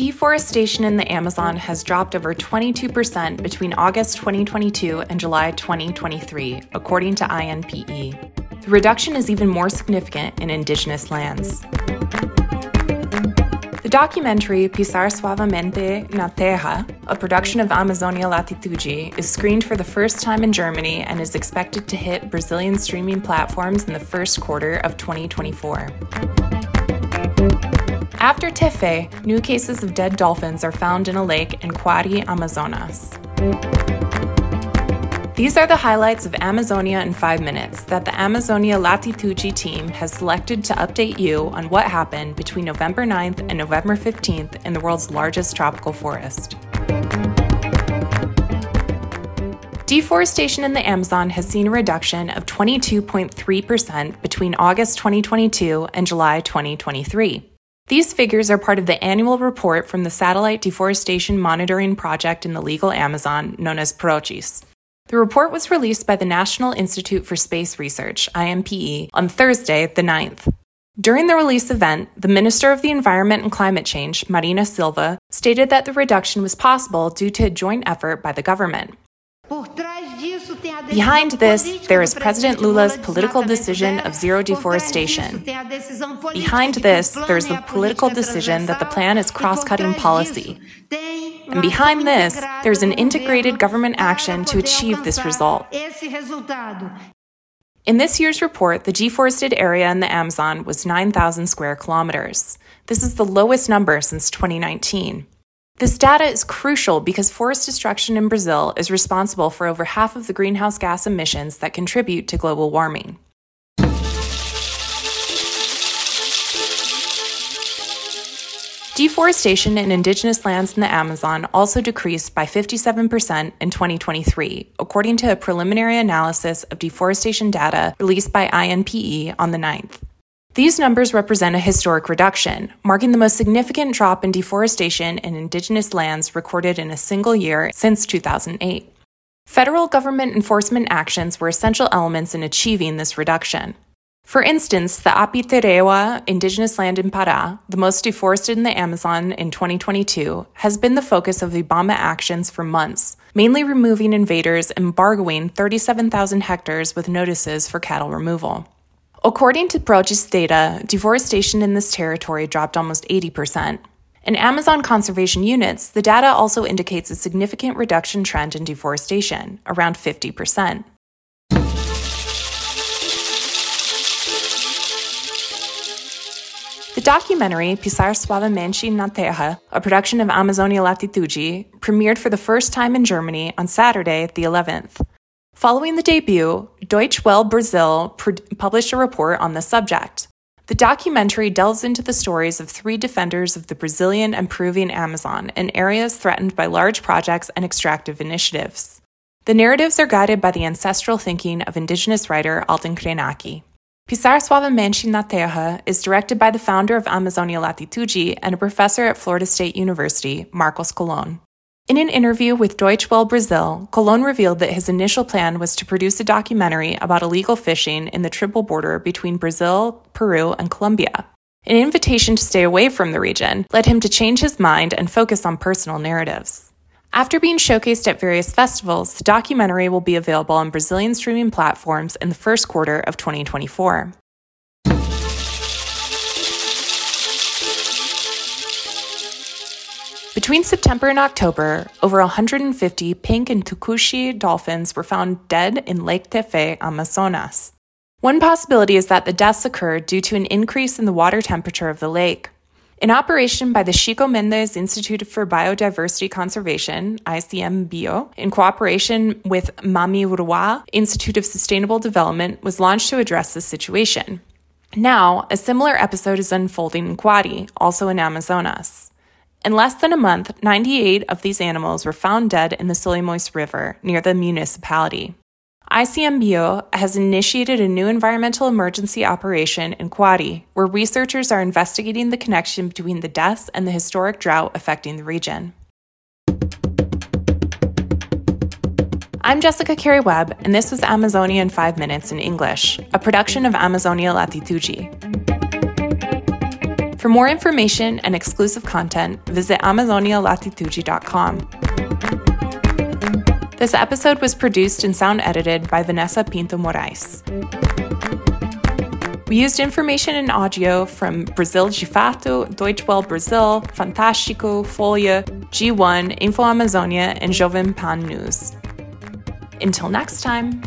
Deforestation in the Amazon has dropped over 22% between August 2022 and July 2023, according to INPE. The reduction is even more significant in indigenous lands. The documentary Pisar Suavemente na Terra, a production of Amazonia Latitude, is screened for the first time in Germany and is expected to hit Brazilian streaming platforms in the first quarter of 2024. After Tefe, new cases of dead dolphins are found in a lake in Coari, Amazonas. These are the highlights of Amazonia in 5 minutes that the Amazonia Latitude team has selected to update you on what happened between November 9th and November 15th in the world's largest tropical forest. Deforestation in the Amazon has seen a reduction of 22.3% between August 2022 and July 2023. These figures are part of the annual report from the Satellite Deforestation Monitoring Project in the legal Amazon, known as PRODES. The report was released by the National Institute for Space Research, INPE, on Thursday, the 9th. During the release event, the Minister of the Environment and Climate Change, Marina Silva, stated that the reduction was possible due to a joint effort by the government. Behind this, there is President Lula's political decision of zero deforestation. Behind this, there's the political decision that the plan is cross cutting policy. And behind this, there's an integrated government action to achieve this result. In this year's report, the deforested area in the Amazon was 9,000 square kilometers. This is the lowest number since 2019. This data is crucial because forest destruction in Brazil is responsible for over half of the greenhouse gas emissions that contribute to global warming. Deforestation in indigenous lands in the Amazon also decreased by 57% in 2023, according to a preliminary analysis of deforestation data released by INPE on the 9th. These numbers represent a historic reduction, marking the most significant drop in deforestation in indigenous lands recorded in a single year since 2008. Federal government enforcement actions were essential elements in achieving this reduction. For instance, the Apiterewa indigenous land in Pará, the most deforested in the Amazon in 2022, has been the focus of Ibama actions for months, mainly removing invaders and embargoing 37,000 hectares with notices for cattle removal. According to PRODES data, deforestation in this territory dropped almost 80%. In Amazon conservation units, the data also indicates a significant reduction trend in deforestation, around 50%. The documentary Pisar Suavemente na Terra, a production of Amazonia Latitude, premiered for the first time in Germany on Saturday, the 11th. Following the debut, Deutsche Welle Brazil published a report on the subject. The documentary delves into the stories of three defenders of the Brazilian and Peruvian Amazon in areas threatened by large projects and extractive initiatives. The narratives are guided by the ancestral thinking of indigenous writer Ailton Krenak. Pisar Suavemente na Terra is directed by the founder of Amazonia Latitude and a professor at Florida State University, Marcos Colon. In an interview with Deutsche Welle Brazil, Colon revealed that his initial plan was to produce a documentary about illegal fishing in the triple border between Brazil, Peru, and Colombia. An invitation to stay away from the region led him to change his mind and focus on personal narratives. After being showcased at various festivals, the documentary will be available on Brazilian streaming platforms in the first quarter of 2024. Between September and October, over 150 pink and tucuxi dolphins were found dead in Lake Tefe, Amazonas. One possibility is that the deaths occurred due to an increase in the water temperature of the lake. An operation by the Chico Mendes Institute for Biodiversity Conservation, ICMBio, in cooperation with Mamirauá Institute of Sustainable Development, was launched to address this situation. Now, a similar episode is unfolding in Coari, also in Amazonas. In less than a month, 98 of these animals were found dead in the Solimões River near the municipality. ICMBio has initiated a new environmental emergency operation in Coari, where researchers are investigating the connection between the deaths and the historic drought affecting the region. I'm Jessica Carey Webb, and this was Amazonia in 5 Minutes in English, a production of Amazonia Latitude. For more information and exclusive content, visit AmazoniaLatitude.com. This episode was produced and sound edited by Vanessa Pinto Moraes. We used information and audio from Brasil de Fato, Deutsche Welle Brazil, Fantástico, Folha, G1, Info Amazonia, and Jovem Pan News. Until next time.